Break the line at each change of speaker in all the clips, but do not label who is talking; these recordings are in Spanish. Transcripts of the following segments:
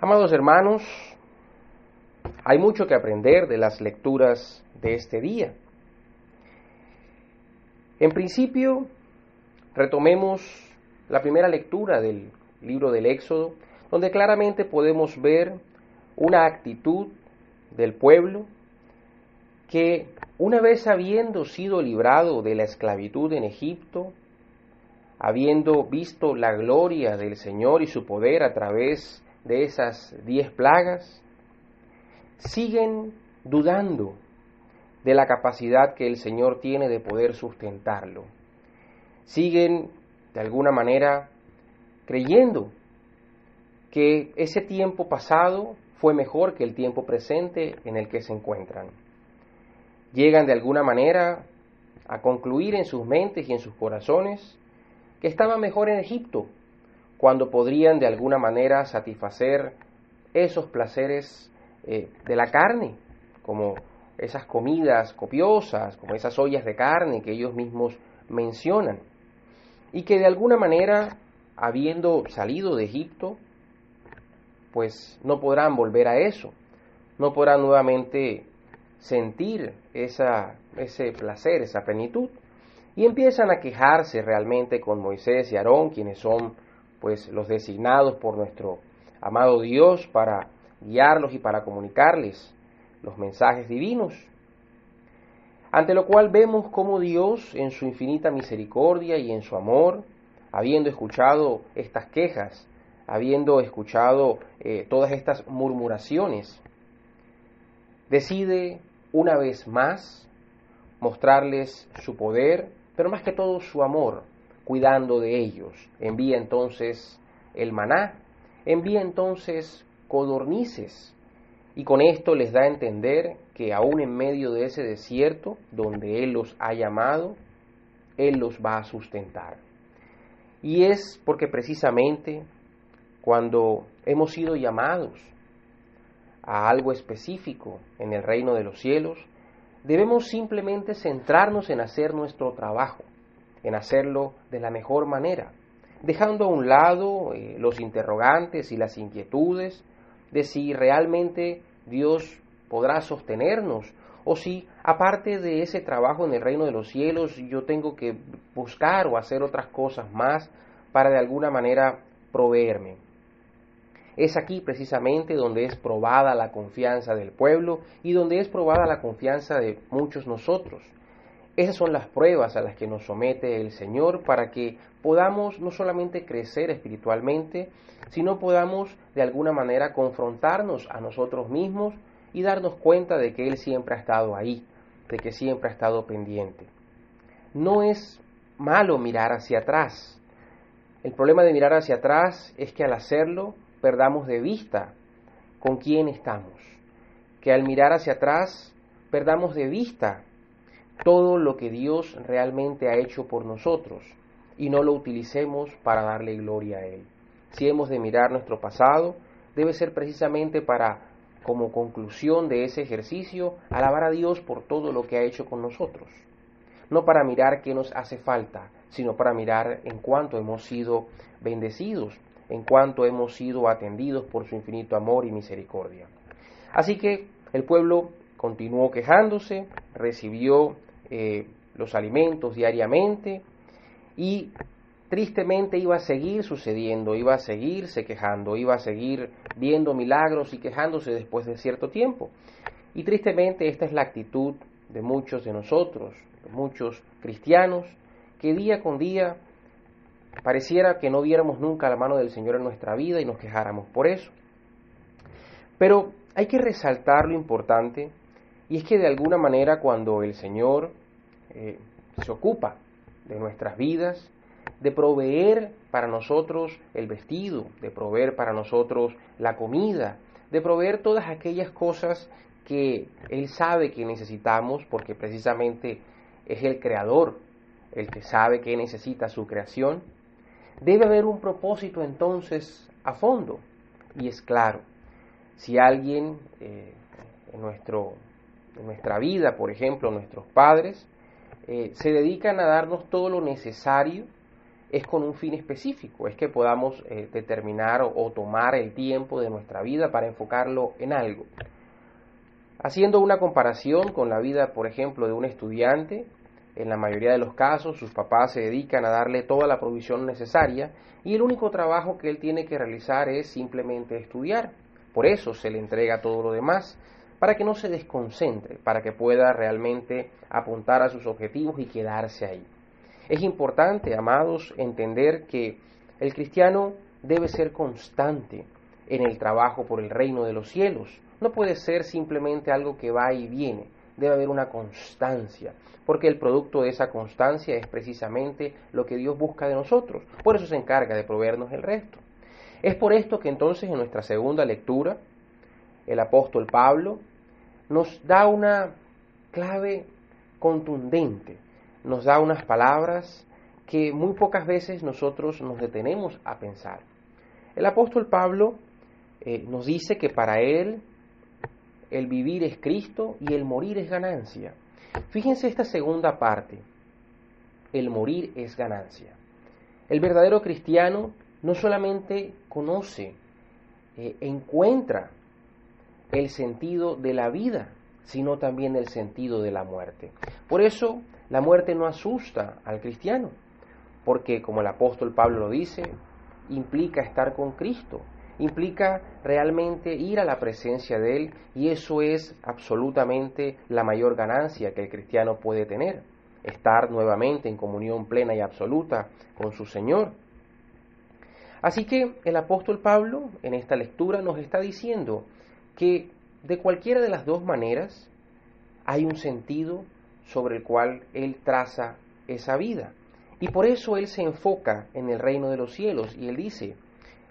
Amados hermanos, hay mucho que aprender de las lecturas de este día. En principio, retomemos la primera lectura del libro del Éxodo, donde claramente podemos ver una actitud del pueblo que una vez habiendo sido librado de la esclavitud en Egipto, habiendo visto la gloria del Señor y su poder a través de esas diez plagas, siguen dudando de la capacidad que el Señor tiene de poder sustentarlo. Siguen, de alguna manera, creyendo que ese tiempo pasado fue mejor que el tiempo presente en el que se encuentran. Llegan de alguna manera a concluir en sus mentes y en sus corazones que estaba mejor en Egipto, cuando podrían de alguna manera satisfacer esos placeres eh, de la carne, como esas comidas copiosas, como esas ollas de carne que ellos mismos mencionan, y que de alguna manera, habiendo salido de Egipto, pues no podrán volver a eso, no podrán nuevamente sentir esa, ese placer, esa plenitud, y empiezan a quejarse realmente con Moisés y Aarón, quienes son pues los designados por nuestro amado Dios para guiarlos y para comunicarles los mensajes divinos. Ante lo cual vemos cómo Dios, en su infinita misericordia y en su amor, habiendo escuchado estas quejas, habiendo escuchado eh, todas estas murmuraciones, decide una vez más mostrarles su poder, pero más que todo su amor, cuidando de ellos. Envía entonces el maná, envía entonces codornices, y con esto les da a entender que aún en medio de ese desierto donde Él los ha llamado, Él los va a sustentar. Y es porque precisamente cuando hemos sido llamados a algo específico en el reino de los cielos, debemos simplemente centrarnos en hacer nuestro trabajo, en hacerlo de la mejor manera, dejando a un lado eh, los interrogantes y las inquietudes de si realmente Dios podrá sostenernos o si aparte de ese trabajo en el reino de los cielos yo tengo que buscar o hacer otras cosas más para de alguna manera proveerme. Es aquí precisamente donde es probada la confianza del pueblo y donde es probada la confianza de muchos nosotros. Esas son las pruebas a las que nos somete el Señor para que podamos no solamente crecer espiritualmente, sino podamos de alguna manera confrontarnos a nosotros mismos y darnos cuenta de que Él siempre ha estado ahí, de que siempre ha estado pendiente. No es malo mirar hacia atrás. El problema de mirar hacia atrás es que al hacerlo perdamos de vista con quién estamos, que al mirar hacia atrás perdamos de vista todo lo que Dios realmente ha hecho por nosotros y no lo utilicemos para darle gloria a Él. Si hemos de mirar nuestro pasado, debe ser precisamente para, como conclusión de ese ejercicio, alabar a Dios por todo lo que ha hecho con nosotros. No para mirar qué nos hace falta, sino para mirar en cuánto hemos sido bendecidos en cuanto hemos sido atendidos por su infinito amor y misericordia. Así que el pueblo continuó quejándose, recibió eh, los alimentos diariamente y tristemente iba a seguir sucediendo, iba a seguirse quejando, iba a seguir viendo milagros y quejándose después de cierto tiempo. Y tristemente esta es la actitud de muchos de nosotros, de muchos cristianos, que día con día Pareciera que no viéramos nunca la mano del Señor en nuestra vida y nos quejáramos por eso. Pero hay que resaltar lo importante y es que de alguna manera cuando el Señor eh, se ocupa de nuestras vidas, de proveer para nosotros el vestido, de proveer para nosotros la comida, de proveer todas aquellas cosas que Él sabe que necesitamos porque precisamente es el creador el que sabe que necesita su creación, Debe haber un propósito entonces a fondo. Y es claro, si alguien eh, en, nuestro, en nuestra vida, por ejemplo, nuestros padres, eh, se dedican a darnos todo lo necesario es con un fin específico, es que podamos eh, determinar o, tomar el tiempo de nuestra vida para enfocarlo en algo. Haciendo una comparación con la vida, por ejemplo, de un estudiante, en la mayoría de los casos sus papás se dedican a darle toda la provisión necesaria y el único trabajo que él tiene que realizar es simplemente estudiar. Por eso se le entrega todo lo demás, para que no se desconcentre, para que pueda realmente apuntar a sus objetivos y quedarse ahí. Es importante, amados, entender que el cristiano debe ser constante en el trabajo por el reino de los cielos. No puede ser simplemente algo que va y viene, debe haber una constancia, porque el producto de esa constancia es precisamente lo que Dios busca de nosotros. Por eso se encarga de proveernos el resto. Es por esto que entonces en nuestra segunda lectura, el apóstol Pablo nos da una clave contundente nos da unas palabras que muy pocas veces nosotros nos detenemos a pensar. El apóstol Pablo eh, nos dice que para él el vivir es Cristo y el morir es ganancia. Fíjense esta segunda parte, el morir es ganancia. El verdadero cristiano no solamente conoce, eh, encuentra el sentido de la vida, sino también el sentido de la muerte. Por eso la muerte no asusta al cristiano, porque como el apóstol Pablo lo dice, implica estar con Cristo, implica realmente ir a la presencia de Él y eso es absolutamente la mayor ganancia que el cristiano puede tener, estar nuevamente en comunión plena y absoluta con su Señor. Así que el apóstol Pablo en esta lectura nos está diciendo que de cualquiera de las dos maneras hay un sentido sobre el cual Él traza esa vida. Y por eso Él se enfoca en el reino de los cielos y Él dice,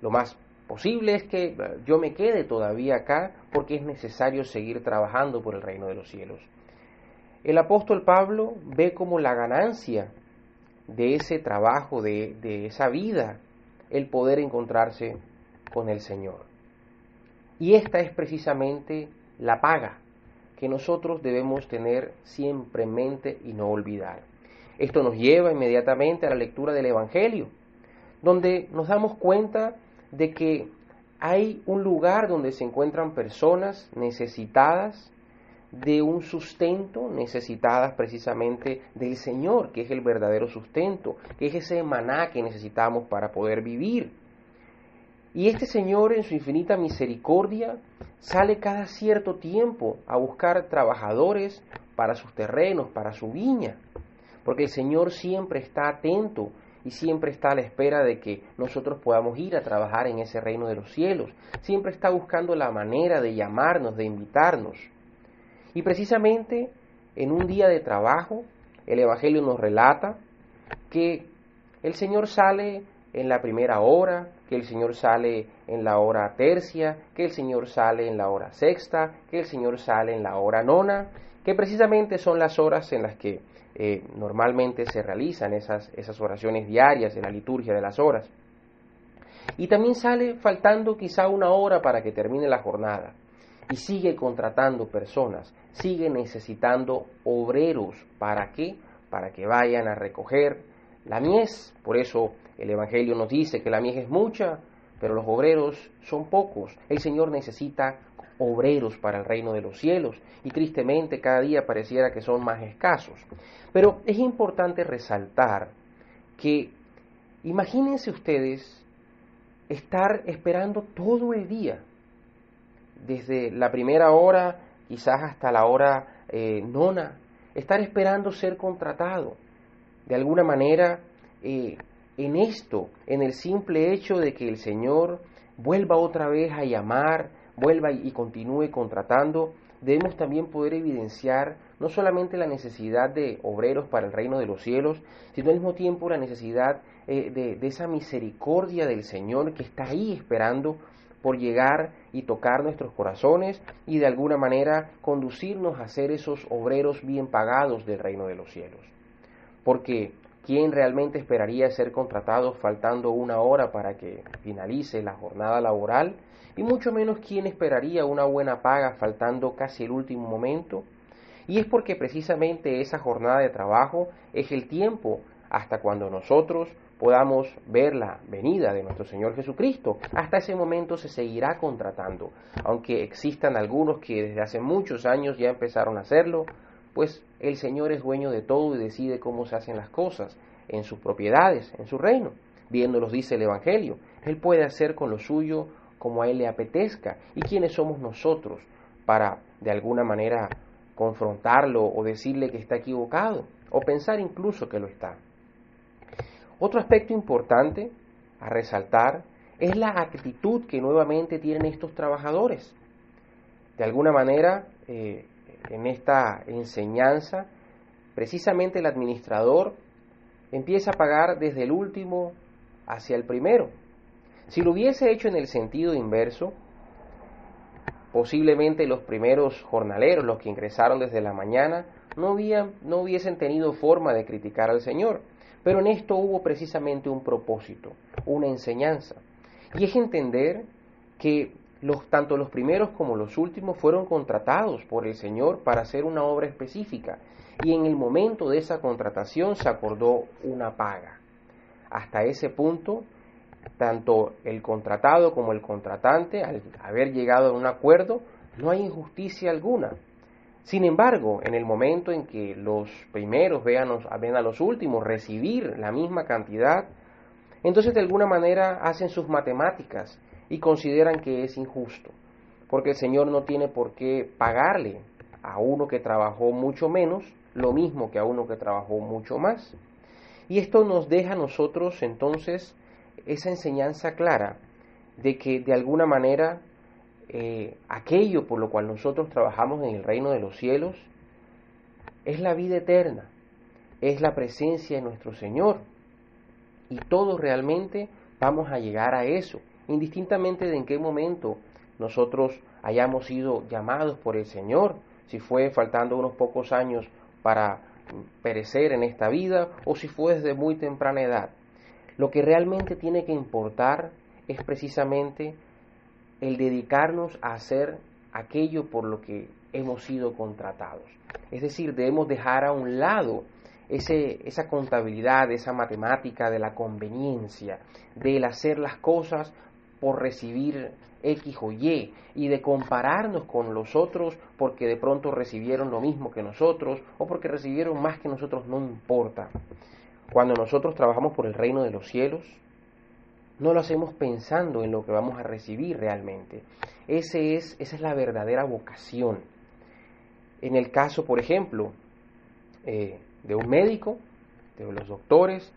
lo más posible es que yo me quede todavía acá porque es necesario seguir trabajando por el reino de los cielos. El apóstol Pablo ve como la ganancia de ese trabajo, de, de esa vida, el poder encontrarse con el Señor. Y esta es precisamente la paga que nosotros debemos tener siempre en mente y no olvidar. Esto nos lleva inmediatamente a la lectura del Evangelio, donde nos damos cuenta de que hay un lugar donde se encuentran personas necesitadas de un sustento, necesitadas precisamente del Señor, que es el verdadero sustento, que es ese maná que necesitamos para poder vivir. Y este Señor en su infinita misericordia sale cada cierto tiempo a buscar trabajadores para sus terrenos, para su viña, porque el Señor siempre está atento y siempre está a la espera de que nosotros podamos ir a trabajar en ese reino de los cielos. Siempre está buscando la manera de llamarnos, de invitarnos. Y precisamente en un día de trabajo, el Evangelio nos relata que el Señor sale en la primera hora, que el Señor sale en la hora tercia, que el Señor sale en la hora sexta, que el Señor sale en la hora nona, que precisamente son las horas en las que eh, normalmente se realizan esas, esas oraciones diarias en la liturgia de las horas. Y también sale faltando quizá una hora para que termine la jornada. Y sigue contratando personas, sigue necesitando obreros. ¿Para qué? Para que vayan a recoger la mies. Por eso el Evangelio nos dice que la mies es mucha, pero los obreros son pocos. El Señor necesita obreros para el reino de los cielos y tristemente cada día pareciera que son más escasos. Pero es importante resaltar que imagínense ustedes estar esperando todo el día, desde la primera hora quizás hasta la hora eh, nona, estar esperando ser contratado. De alguna manera eh, en esto, en el simple hecho de que el Señor vuelva otra vez a llamar, vuelva y continúe contratando, debemos también poder evidenciar no solamente la necesidad de obreros para el reino de los cielos, sino al mismo tiempo la necesidad eh, de, de esa misericordia del Señor que está ahí esperando por llegar y tocar nuestros corazones y de alguna manera conducirnos a ser esos obreros bien pagados del reino de los cielos. Porque ¿Quién realmente esperaría ser contratado faltando una hora para que finalice la jornada laboral? Y mucho menos quién esperaría una buena paga faltando casi el último momento. Y es porque precisamente esa jornada de trabajo es el tiempo hasta cuando nosotros podamos ver la venida de nuestro Señor Jesucristo. Hasta ese momento se seguirá contratando, aunque existan algunos que desde hace muchos años ya empezaron a hacerlo, pues el Señor es dueño de todo y decide cómo se hacen las cosas en sus propiedades, en su reino. Viéndolos dice el Evangelio, Él puede hacer con lo suyo como a Él le apetezca. ¿Y quiénes somos nosotros para, de alguna manera, confrontarlo o decirle que está equivocado? O pensar incluso que lo está. Otro aspecto importante a resaltar es la actitud que nuevamente tienen estos trabajadores. De alguna manera, eh, en esta enseñanza, precisamente el administrador empieza a pagar desde el último hacia el primero. Si lo hubiese hecho en el sentido inverso, posiblemente los primeros jornaleros, los que ingresaron desde la mañana, no, habían, no hubiesen tenido forma de criticar al Señor. Pero en esto hubo precisamente un propósito, una enseñanza. Y es entender que los, tanto los primeros como los últimos fueron contratados por el Señor para hacer una obra específica. Y en el momento de esa contratación se acordó una paga. Hasta ese punto, tanto el contratado como el contratante, al haber llegado a un acuerdo, no hay injusticia alguna. Sin embargo, en el momento en que los primeros vean, ven a los últimos recibir la misma cantidad, entonces de alguna manera hacen sus matemáticas y consideran que es injusto, porque el Señor no tiene por qué pagarle a uno que trabajó mucho menos lo mismo que a uno que trabajó mucho más. Y esto nos deja a nosotros entonces esa enseñanza clara de que de alguna manera eh, aquello por lo cual nosotros trabajamos en el reino de los cielos es la vida eterna, es la presencia de nuestro Señor. Y todos realmente vamos a llegar a eso, indistintamente de en qué momento nosotros hayamos sido llamados por el Señor, si fue faltando unos pocos años para perecer en esta vida o si fue desde muy temprana edad. Lo que realmente tiene que importar es precisamente el dedicarnos a hacer aquello por lo que hemos sido contratados. Es decir, debemos dejar a un lado ese, esa contabilidad, esa matemática de la conveniencia, del hacer las cosas por recibir X o Y y de compararnos con los otros porque de pronto recibieron lo mismo que nosotros o porque recibieron más que nosotros, no importa. Cuando nosotros trabajamos por el reino de los cielos, no lo hacemos pensando en lo que vamos a recibir realmente. Ese es, esa es la verdadera vocación. En el caso, por ejemplo, eh, de un médico, de los doctores,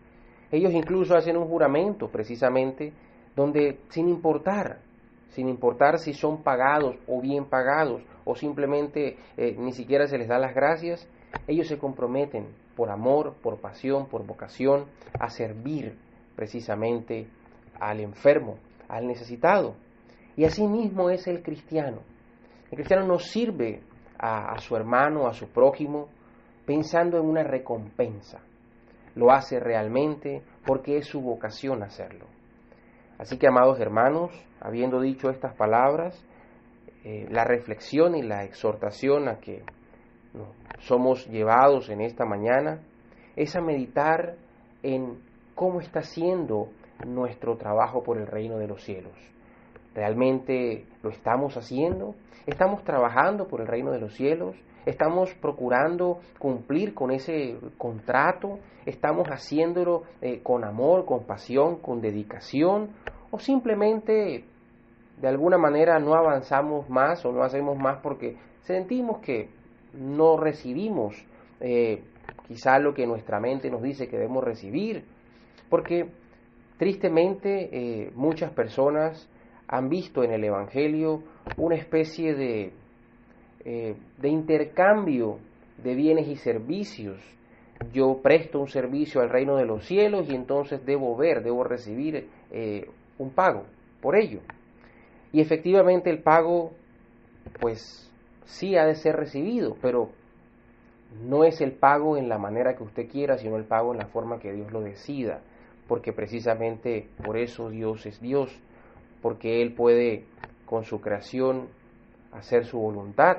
ellos incluso hacen un juramento precisamente donde sin importar, sin importar si son pagados o bien pagados o simplemente eh, ni siquiera se les da las gracias, ellos se comprometen por amor, por pasión, por vocación a servir precisamente al enfermo, al necesitado. Y así mismo es el cristiano. El cristiano no sirve a, a su hermano, a su prójimo, pensando en una recompensa. Lo hace realmente porque es su vocación hacerlo. Así que, amados hermanos, habiendo dicho estas palabras, eh, la reflexión y la exhortación a que somos llevados en esta mañana es a meditar en cómo está siendo nuestro trabajo por el reino de los cielos. ¿Realmente lo estamos haciendo? ¿Estamos trabajando por el reino de los cielos? ¿Estamos procurando cumplir con ese contrato? ¿Estamos haciéndolo eh, con amor, con pasión, con dedicación? ¿O simplemente de alguna manera no avanzamos más o no hacemos más porque sentimos que no recibimos eh, quizá lo que nuestra mente nos dice que debemos recibir? Porque Tristemente, eh, muchas personas han visto en el Evangelio una especie de, eh, de intercambio de bienes y servicios. Yo presto un servicio al reino de los cielos y entonces debo ver, debo recibir eh, un pago por ello. Y efectivamente el pago, pues sí ha de ser recibido, pero no es el pago en la manera que usted quiera, sino el pago en la forma que Dios lo decida porque precisamente por eso Dios es Dios, porque Él puede con su creación hacer su voluntad,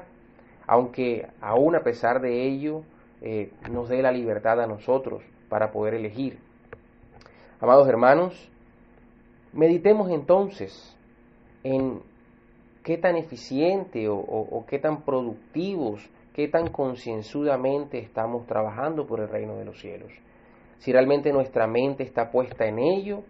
aunque aún a pesar de ello eh, nos dé la libertad a nosotros para poder elegir. Amados hermanos, meditemos entonces en qué tan eficiente o, qué tan productivos, qué tan concienzudamente estamos trabajando por el reino de los cielos. Si realmente nuestra mente está puesta en ello,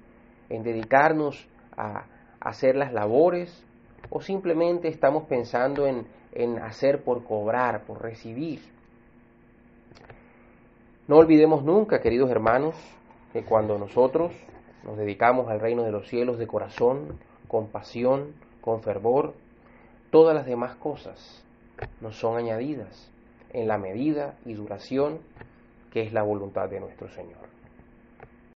en dedicarnos a hacer las labores, o simplemente estamos pensando en, en hacer por cobrar, por recibir. No olvidemos nunca, queridos hermanos, que cuando nosotros nos dedicamos al reino de los cielos de corazón, con pasión, con fervor, todas las demás cosas nos son añadidas en la medida y duración que es la voluntad de nuestro Señor.